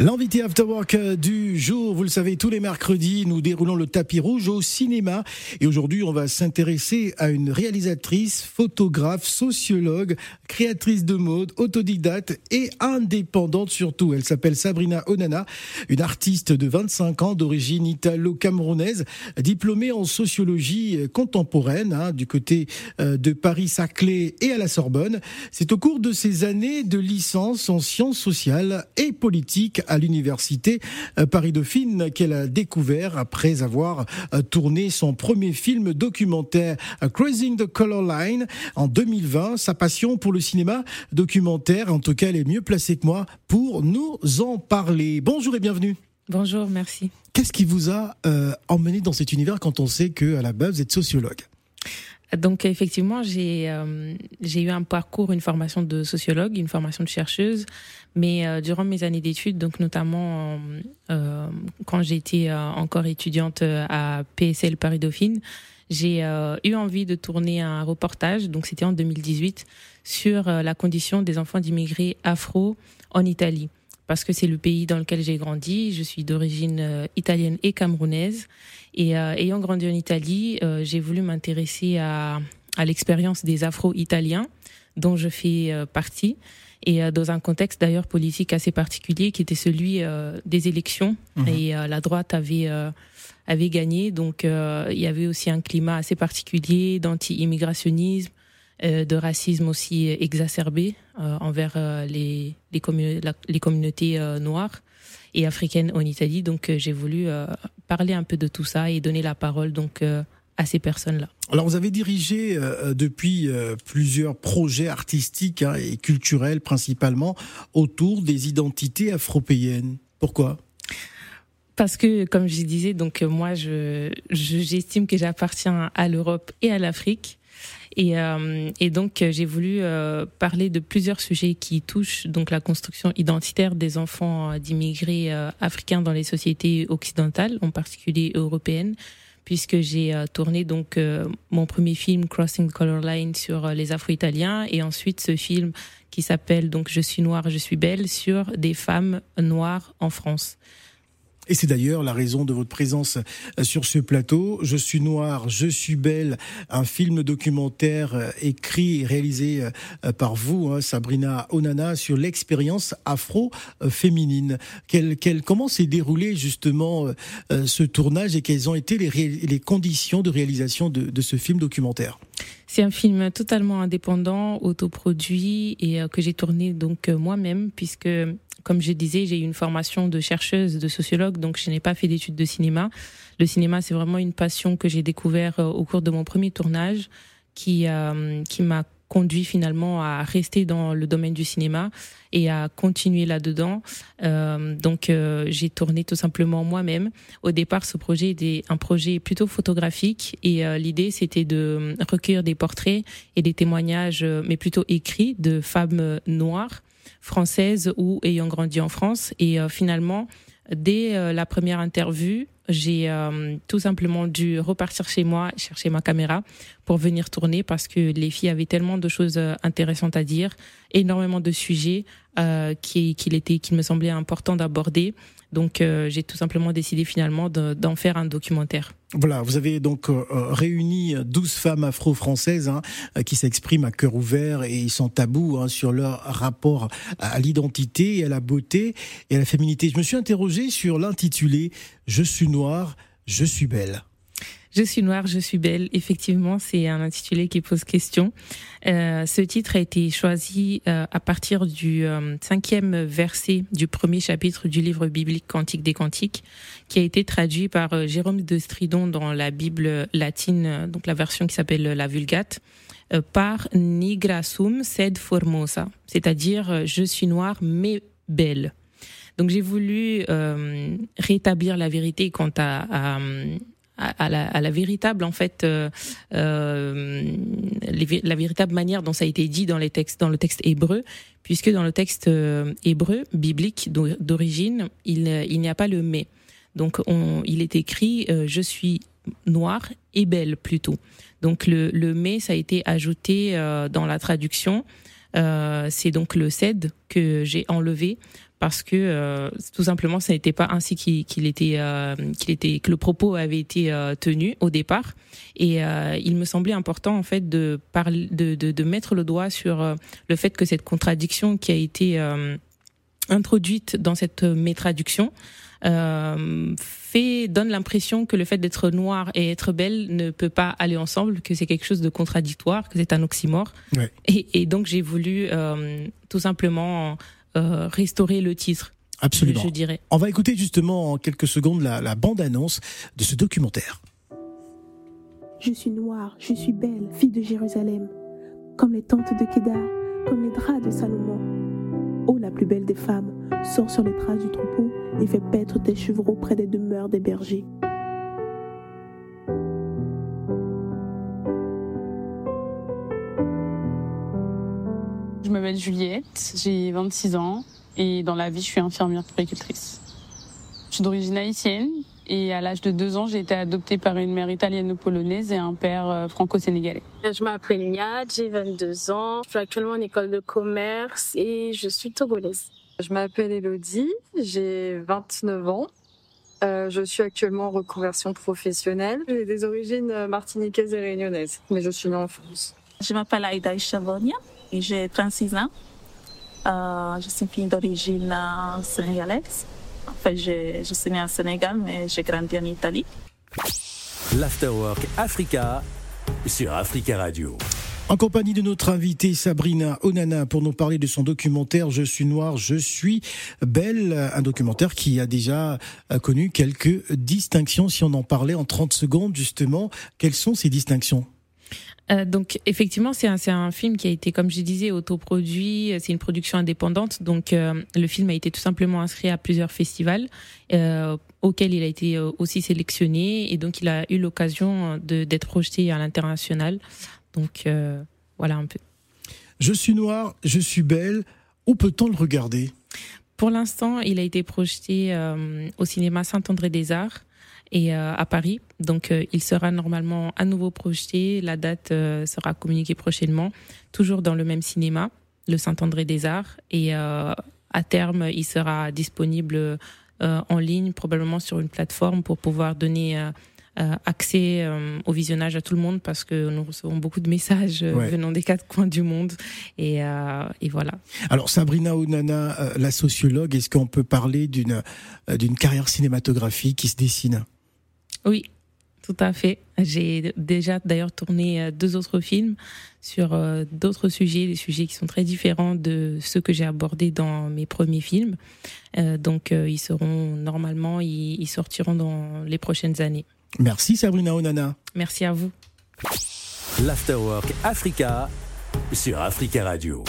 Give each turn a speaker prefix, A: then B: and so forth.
A: L'invité Afterwork du jour, vous le savez, tous les mercredis, nous déroulons le tapis rouge au cinéma. Et aujourd'hui, on va s'intéresser à une réalisatrice, photographe, sociologue, créatrice de mode, autodidacte et indépendante surtout. Elle s'appelle Sabrina Onana, une artiste de 25 ans d'origine italo-camerounaise, diplômée en sociologie contemporaine hein, du côté euh, de Paris-Saclay et à la Sorbonne. C'est au cours de ses années de licence en sciences sociales et politiques à l'université euh, Paris-Dauphine qu'elle a découvert après avoir euh, tourné son premier film documentaire euh, Cruising the Color Line en 2020. Sa passion pour le cinéma documentaire, en tout cas, elle est mieux placée que moi pour nous en parler. Bonjour et bienvenue.
B: Bonjour, merci.
A: Qu'est-ce qui vous a emmené dans cet univers quand on sait que à la base vous êtes sociologue?
B: Donc effectivement, j'ai euh, j'ai eu un parcours, une formation de sociologue, une formation de chercheuse, mais euh, durant mes années d'études, donc notamment euh, quand j'étais encore étudiante à PSL Paris Dauphine, j'ai eu envie de tourner un reportage, donc c'était en 2018, sur la condition des enfants d'immigrés afro en Italie parce que c'est le pays dans lequel j'ai grandi. Je suis d'origine euh, italienne et camerounaise. Et euh, ayant grandi en Italie, euh, j'ai voulu m'intéresser à, à l'expérience des Afro-Italiens, dont je fais partie, et dans un contexte d'ailleurs politique assez particulier, qui était celui des élections. Mmh. Et la droite avait avait gagné, donc il y avait aussi un climat assez particulier d'anti-immigrationnisme, euh, de racisme aussi exacerbé euh, envers euh, les, les, les communautés noires et africaines en Italie. Donc j'ai voulu parler un peu de tout ça et donner la parole donc à ces personnes-là.
A: Alors vous avez dirigé depuis plusieurs projets artistiques hein, et culturels principalement autour des identités afro-péennes. Pourquoi?
B: Parce que, comme je disais, donc moi, je j'estime que j'appartiens à l'Europe et à l'Afrique. Et, euh, et donc j'ai voulu euh, parler de plusieurs sujets qui touchent donc la construction identitaire des enfants euh, d'immigrés africains dans les sociétés occidentales, en particulier européennes, puisque j'ai tourné donc mon premier film Crossing the Color Line sur les Afro-Italiens et ensuite ce film qui s'appelle donc Je suis noire, je suis belle sur des femmes noires en France.
A: Et c'est d'ailleurs la raison de votre présence euh, sur ce plateau. Je suis noire, je suis belle, un film documentaire euh, écrit et réalisé euh, par vous, hein, Sabrina Onana, sur l'expérience afro-féminine. comment s'est déroulé justement ce tournage et quelles ont été les, conditions de réalisation de, ce film documentaire?
B: C'est un film totalement indépendant, autoproduit et que j'ai tourné donc moi-même puisque comme je disais, j'ai eu une formation de chercheuse, de sociologue, donc je n'ai pas fait d'études de cinéma. Le cinéma, c'est vraiment une passion que j'ai découvert euh, au cours de mon premier tournage, qui euh, qui m'a conduit finalement à rester dans le domaine du cinéma et à continuer là-dedans. Euh, donc j'ai tourné tout simplement moi-même. Au départ, ce projet était un projet plutôt photographique et l'idée c'était de recueillir des portraits et des témoignages, mais plutôt écrits, de femmes noires française ou ayant grandi en France. Et euh, finalement, dès euh, la première interview, j'ai euh, tout simplement dû repartir chez moi, chercher ma caméra pour venir tourner parce que les filles avaient tellement de choses intéressantes à dire, énormément de sujets qu'il était, qu'il me semblait important d'aborder. Donc euh, j'ai tout simplement décidé finalement d'en faire un documentaire.
A: Voilà, vous avez donc euh, euh, réuni 12 femmes afro-françaises hein, qui s'expriment à cœur ouvert et sans tabou hein, sur leur rapport à l'identité, à la beauté et à la féminité. Je me suis interrogé sur l'intitulé Je suis noire, je suis belle.
B: Je suis noire, je suis belle. Effectivement, c'est un intitulé qui pose question. Euh, ce titre a été choisi euh, à partir du euh, cinquième verset du premier chapitre du livre biblique Cantique des Cantiques, qui a été traduit par Jérôme de Stridon dans la Bible latine, donc la version qui s'appelle la Vulgate, par Nigra sum sed formosa, c'est-à-dire je suis noire mais belle. Donc j'ai voulu rétablir la vérité quant à, à, à, la, à la, véritable en fait euh, euh la véritable manière dont ça a été dit dans les textes dans le texte hébreu puisque dans le texte euh, hébreu biblique d'origine il, il n'y a pas le mais. Donc on, il est écrit euh, je suis noire et belle plutôt. Donc le, le mais ça a été ajouté dans la traduction. C'est donc le CED que j'ai enlevé parce que euh, tout simplement ça n'était pas ainsi qu'il était euh, qu'il était que le propos avait été euh, tenu au départ et il me semblait important en fait de parler de, de, de mettre le doigt sur le fait que cette contradiction qui a été introduite dans cette métraduction fait donne l'impression que le fait d'être noir et être belle ne peut pas aller ensemble, que c'est quelque chose de contradictoire, que c'est un oxymore. Ouais. Et, et, donc j'ai voulu tout simplement euh, restaurer le titre.
A: Absolument.
B: Je dirais.
A: On va écouter justement en quelques secondes la, bande-annonce de ce documentaire.
C: Je suis noire, je suis belle, fille de Jérusalem, comme les tentes de Kédar, comme les draps de Salomon. Oh, la plus belle des femmes, sors sur les traces du troupeau et fais paître tes chevreaux près des demeures des bergers.
D: Je m'appelle Juliette, j'ai 26 ans et dans la vie, je suis infirmière puricultrice. Je suis d'origine haïtienne et à l'âge de 2 ans, j'ai été adoptée par une mère italienne-polonaise et un père euh, franco-sénégalais.
E: Je m'appelle Niad, j'ai 22 ans. Je suis actuellement en école de commerce et je suis togolaise.
F: Je m'appelle Elodie, j'ai 29 ans. Euh, je suis actuellement en reconversion professionnelle. J'ai des origines martiniquaises et réunionnaises, mais je suis née en France.
G: Je m'appelle Aïda Chavonia et j'ai 36 ans. Euh, je suis fille d'origine sénégalaise. En fait, je, je suis née au Sénégal, mais j'ai grandi en Italie.
H: L'Afterwork Africa sur Africa Radio.
A: En compagnie de notre invitée Sabrina Onana pour nous parler de son documentaire Je suis noire, je suis belle, un documentaire qui a déjà connu quelques distinctions. Si on en parlait en 30 secondes justement, quelles sont ces distinctions?
B: Euh, donc effectivement, c'est un, un film qui a été, comme je disais, autoproduit. C'est une production indépendante. Donc euh, le film a été tout simplement inscrit à plusieurs festivals euh, auxquels il a été euh, aussi sélectionné et donc il a eu l'occasion d'être projeté à l'international. Donc euh, voilà un peu.
A: Je suis noire, je suis belle. Où peut-on le regarder?
B: Pour l'instant, il a été projeté au cinéma Saint-André-des-Arts et euh, à Paris. Donc euh, il sera normalement à nouveau projeté. La date euh, sera communiquée prochainement, toujours dans le même cinéma, le Saint-André des Arts. Et à terme, il sera disponible en ligne, probablement sur une plateforme pour pouvoir donner accès au visionnage à tout le monde parce que nous recevons beaucoup de messages venant des quatre coins du monde et, et voilà.
A: Alors Sabrina Onana, la sociologue, est-ce qu'on peut parler d'une d'une carrière cinématographique qui se dessine?
B: Oui, tout à fait. J'ai déjà d'ailleurs tourné euh, deux autres films sur euh, d'autres sujets, des sujets qui sont très différents de ceux que j'ai abordés dans mes premiers films. Euh, donc ils seront normalement, ils, sortiront dans les prochaines années.
A: Merci Sabrina Onana.
B: Merci à vous.
H: L'Afterwork Africa sur Africa Radio.